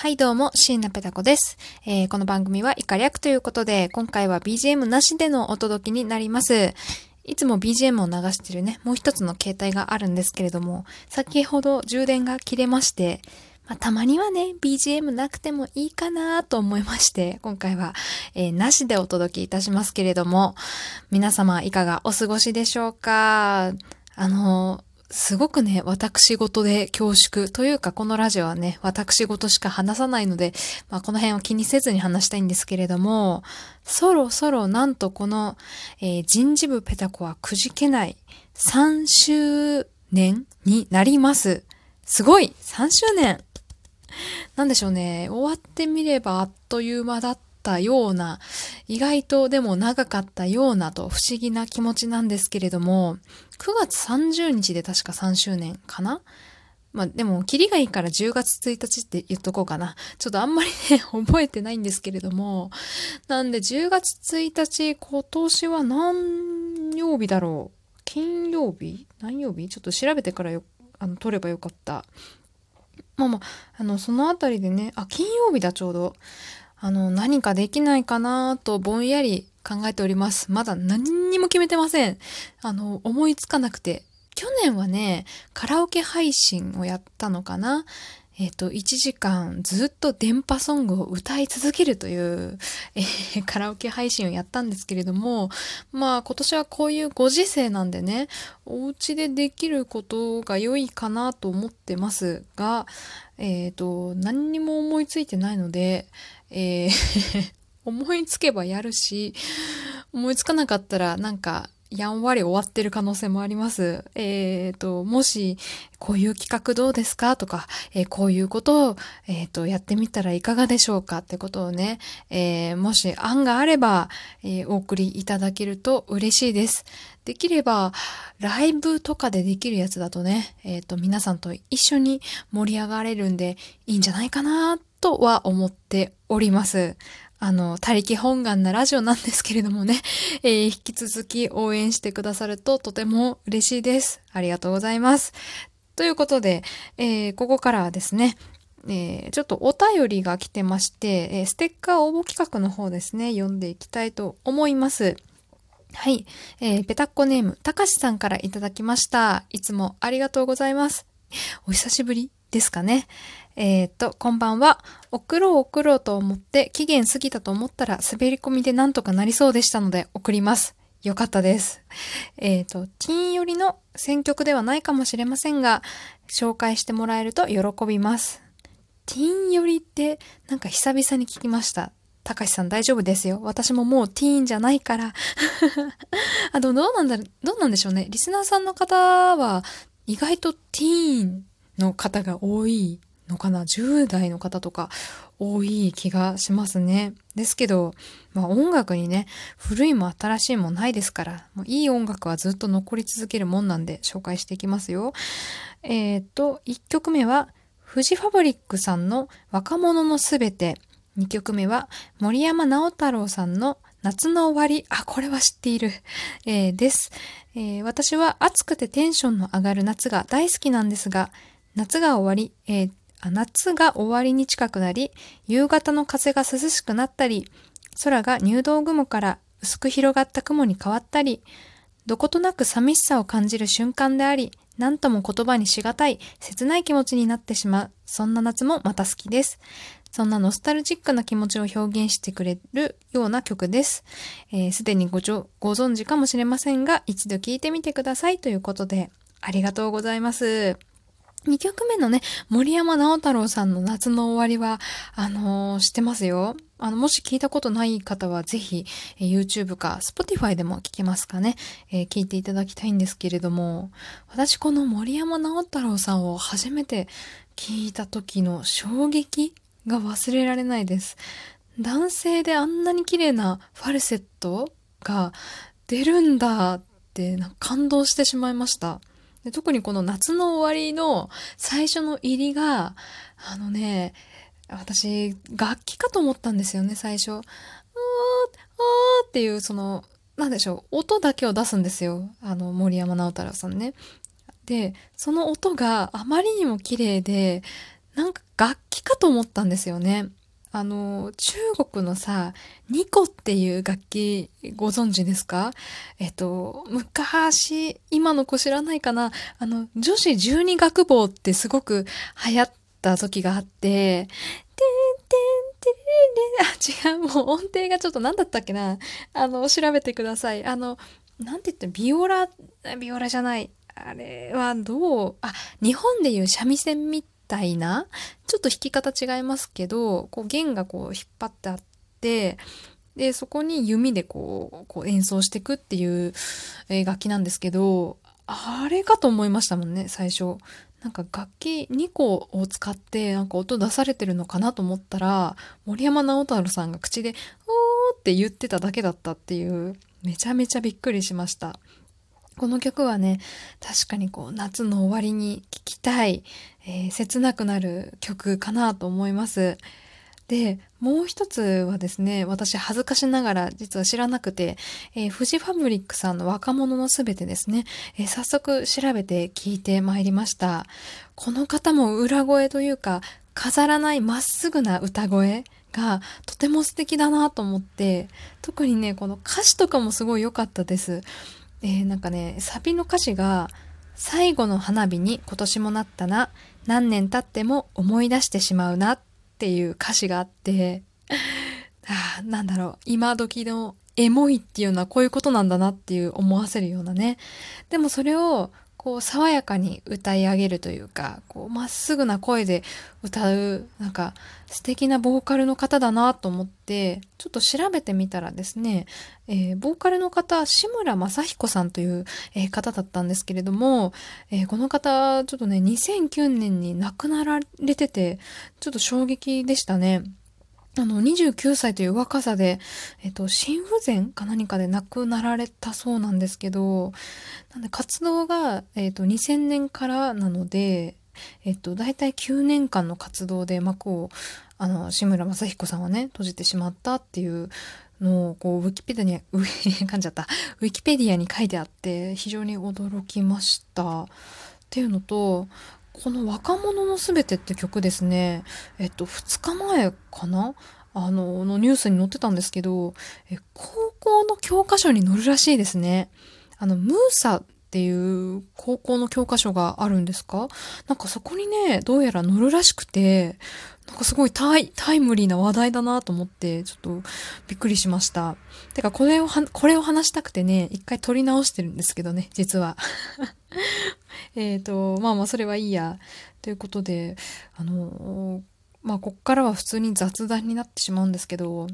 はいどうも、椎名ペタ子です、えー、この番組はイカ略ということで、今回は BGM なしでのお届けになります。いつも BGM を流してるね、もう一つの携帯があるんですけれども、先ほど充電が切れまして、まあ、たまにはね、BGM なくてもいいかなと思いまして、今回は、えー、なしでお届けいたしますけれども、皆様いかがお過ごしでしょうか？あのすごくね、私事で恐縮というか、このラジオはね、私事しか話さないので、まあ、この辺を気にせずに話したいんですけれども、そろそろなんとこの、えー、人事部ペタコはくじけない3周年になります。すごい !3 周年なんでしょうね。終わってみればあっという間だったような、意外とでも長かったようなと不思議な気持ちなんですけれども、9月30日で確か3周年かな？まあでも、キリがいいから10月1日って言っとこうかな。ちょっとあんまりね、覚えてないんですけれども。なんで10月1日、今年は何曜日だろう？金曜日？何曜日？ちょっと調べてからよ、あの、撮ればよかった。まあまあ、あの、そのあたりでね、あ、金曜日だちょうど。あの、何かできないかなとぼんやり考えております。まだ何にも決めてません。あの、思いつかなくて。去年はね、カラオケ配信をやったのかなえっ、と、1時間ずっと電波ソングを歌い続けるという、えー、カラオケ配信をやったんですけれども、まあ今年はこういうご時世なんでね、お家でできることが良いかなと思ってますが、えっ、ー、と、何にも思いついてないので、えー 思いつけばやるし、思いつかなかったらなんかやんわり終わってる可能性もあります。えっ、ー、と、もし、こういう企画どうですかとか、えー、こういうことを、えっ、ー、と、やってみたらいかがでしょうかってことをね、えもし案があれば、えお送りいただけると嬉しいです。できれば、ライブとかでできるやつだとね、えっ、と、皆さんと一緒に盛り上がれるんでいいんじゃないかなとは思っております。あの、他力本願なラジオなんですけれどもね、えー、引き続き応援してくださるととても嬉しいです。ありがとうございます。ということで、えー、ここからはですね、えー、ちょっとお便りが来てまして、え、ステッカー応募企画の方ですね、読んでいきたいと思います。はい。え、ペタッコネーム、たかしさんからいただきました。いつもありがとうございます。お久しぶりですかね。えっ、と、こんばんは。送ろう送ろうと思って期限過ぎたと思ったら滑り込みでなんとかなりそうでしたので送ります。よかったです。えっ、と、金寄りの選曲ではないかもしれませんが、紹介してもらえると喜びます。ティーン寄りってなんか久々に聞きました。たかしさん大丈夫ですよ。私ももうティーンじゃないから。あ、でもどうなんだ、どうなんでしょうね。リスナーさんの方は意外とティーンの方が多いのかな ?10 代の方とか多い気がしますね。ですけど、まあ音楽にね、古いも新しいもないですから、もういい音楽はずっと残り続けるもんなんで紹介していきますよ。えっ、と、1曲目は、フジファブリックさんの若者のすべて。2曲目は、森山直太朗さんの夏の終わり。あ、これは知っている。えー、です、えー、私は暑くてテンションの上がる夏が大好きなんですが、夏が終わり、えー、夏が終わりに近くなり、夕方の風が涼しくなったり、空が入道雲から薄く広がった雲に変わったり、どことなく寂しさを感じる瞬間であり、何とも言葉にしがたい、切ない気持ちになってしまう、そんな夏もまた好きです。そんなノスタルジックな気持ちを表現してくれるような曲です。す、えー、で、にごご存知かもしれませんが、一度聴いてみてくださいということで、ありがとうございます。2曲目のね、森山直太朗さんの夏の終わりは、あのー、知ってますよ。あの、もし聞いたことない方は、ぜひ、え、YouTube か Spotify でも聞けますかね、えー、聞いていただきたいんですけれども、私この森山直太朗さんを初めて聞いた時の衝撃が忘れられないです。男性であんなに綺麗なファルセットが出るんだって、感動してしまいました。で特にこの夏の終わりの最初の入りが、あのね、私、楽器かと思ったんですよね、最初。あー、あーっていう、その、なんでしょう、音だけを出すんですよ。あの、森山直太朗さんね。で、その音があまりにも綺麗で、なんか楽器かと思ったんですよね。あの、中国のさ、ニコっていう楽器ご存知ですか？えっと、昔、今の子知らないかな？あの、女子十二楽坊ってすごく流行った時があって、てんてんてれれれ、あ、違う、もう音程がちょっと何だったっけな？あの、調べてください。あの、なんて言ってビオラ、ビオラじゃない。あれはどう、あ、日本でいう三味線みたいな、ちょっと弾き方違いますけど、こう弦がこう引っ張ってあって、で、そこに弓でこう、こう演奏していくっていう楽器なんですけど、あれかと思いましたもんね、最初。なんか楽器2個を使ってなんか音出されてるのかなと思ったら、森山直太朗さんが口で、おーって言ってただけだったっていう、めちゃめちゃびっくりしました。この曲はね、確かにこう夏の終わりに聴きたい、えー、切なくなる曲かなと思います。で、もう一つはですね、私恥ずかしながら実は知らなくて、えー、フジファブリックさんの若者のすべてですね、えー、早速調べて聞いてまいりました。この方も裏声というか、飾らないまっすぐな歌声がとても素敵だなと思って、特にね、この歌詞とかもすごい良かったです。えー、なんかね、サビの歌詞が、最後の花火に今年もなったな、何年経っても思い出してしまうなっていう歌詞があって、あなんだろう、今時のエモいっていうのはこういうことなんだなっていう思わせるようなね。でもそれをこう爽やかに歌い上げるというか、こうまっすぐな声で歌う、なんか素敵なボーカルの方だなと思って、ちょっと調べてみたらですね、えー、ボーカルの方、志村正彦さんという、えー、方だったんですけれども、えー、この方、ちょっとね、2009年に亡くなられてて、ちょっと衝撃でしたね。あの、29歳という若さで、えっと、心不全か何かで亡くなられたそうなんですけど、なんで活動が、えっと、2000年からなので、えっと、大体9年間の活動で幕を、あの、志村正彦さんはね、閉じてしまったっていうのを、こう、ウィキペディアに、噛んじゃった。ウィキペディアに書いてあって、非常に驚きました。っていうのと、この若者のすべてって曲ですね、えっと、2日前かな？あの、のニュースに載ってたんですけど、え、高校の教科書に載るらしいですね。あの、ムーサっていう高校の教科書があるんですか？なんかそこにね、どうやら載るらしくて、なんかすごいタイタイムリーな話題だなと思って、ちょっとびっくりしました。てか、これをは、これを話したくてね、一回撮り直してるんですけどね、実は。えっと、まあまあ、それはいいや。ということで、あの、まあ、こっからは普通に雑談になってしまうんですけど、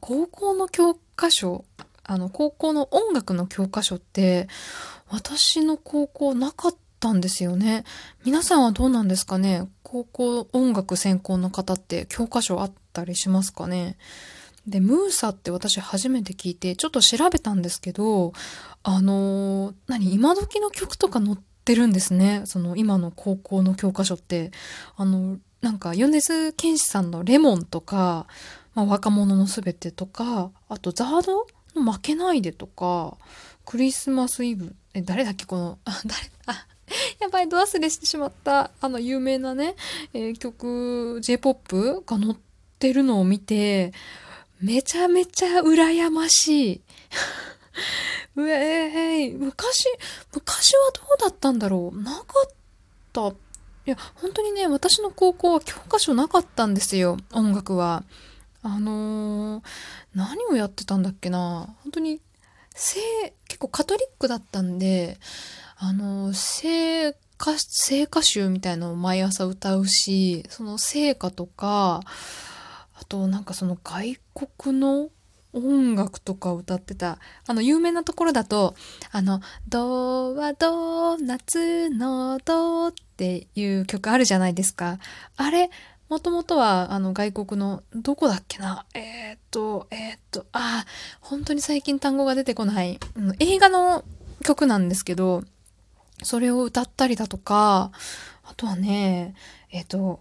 高校の教科書、あの、高校の音楽の教科書って、私の高校なかったんですよね。皆さんはどうなんですかね？高校音楽専攻の方って教科書あったりしますかね？で、ムーサって私初めて聞いて、ちょっと調べたんですけど、あのー、何今時の曲とか載ってるんですね。その今の高校の教科書って。あの、なんか、米津玄師さんのレモンとか、まあ、若者のすべてとか、あとザードの負けないでとか、クリスマスイブ、え、誰だっけこの、あ、誰、あ、やばい、ド忘れしてしまった、あの有名なね、えー、曲、J-POP が載ってるのを見て、めちゃめちゃ羨ましい。うえー、昔、昔はどうだったんだろうなかった。いや、本当にね、私の高校は教科書なかったんですよ、音楽は。あのー、何をやってたんだっけな本当に、聖、結構カトリックだったんで、あのー、聖歌、聖歌集みたいのを毎朝歌うし、その聖歌とか、あとなんかその外国の音楽とか歌ってた。あの、有名なところだと、あの、ドはドー夏のドっていう曲あるじゃないですか。あれ、もともとは、あの、外国の、どこだっけなえー、っと、えー、っと、あ、本当に最近単語が出てこない、うん、映画の曲なんですけど、それを歌ったりだとか、あとはね、えー、っと、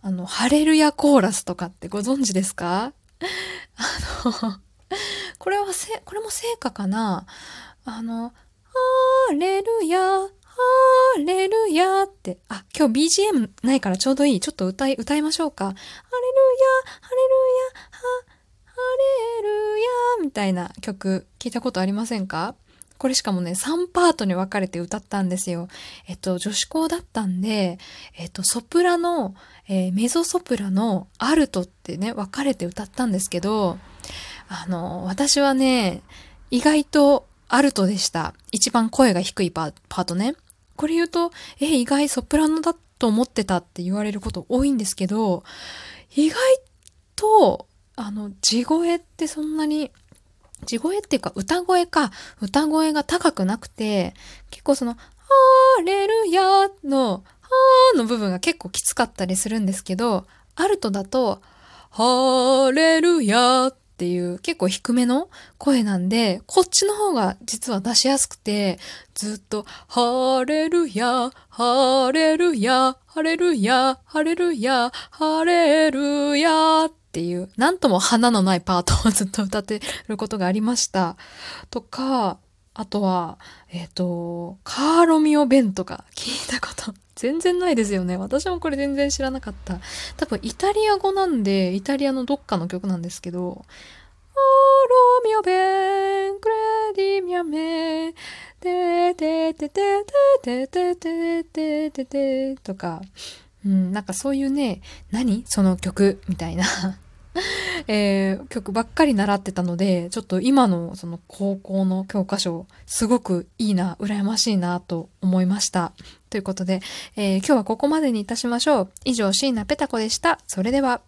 あの、ハレルヤコーラスとかってご存知ですか？あの、これはせ、これも聖歌かな？あの、ハレルヤ、ハハレルヤって、あ、今日 BGM ないからちょうどいい。ちょっと歌い、歌いましょうか。ハレルヤ、ハレルヤ、ハ、ハレルヤみたいな曲聞いたことありませんか？これしかもね、3パートに分かれて歌ったんですよ。えっと、女子校だったんで、えっと、ソプラノ、えーメゾソプラノ、アルトってね、分かれて歌ったんですけど、あの、私はね、意外とアルトでした。一番声が低いパートね。これ言うと、え、意外ソプラノだと思ってたって言われること多いんですけど、意外と、あの、地声ってそんなに、地声っていうか歌声か、歌声が高くなくて、結構その、ハーレルヤの、ハーの部分が結構きつかったりするんですけど、アルトだと、ハーレルヤーっていう結構低めの声なんで、こっちの方が実は出しやすくて、ずっと、ハレルヤ、ハレルヤ、ハレルヤ、ハレルヤ、ハレルヤっていう、なんとも花のないパートを ずっと歌ってることがありました。とか、あとは、えっ、と、カーロミオ・ベンとか聞いたこと全然ないですよね。私もこれ全然知らなかった。多分イタリア語なんで、イタリアのどっかの曲なんですけど、カーロミオ・ベン、クレディミアメ、てててててててててててとか、うん、なんかそういうね、何その曲みたいな。えー曲ばっかり習ってたので、ちょっと今のその高校の教科書、すごくいいな、羨ましいなと思いました。ということで、えー今日はここまでにいたしましょう。以上、椎名ペタ子でした。それでは。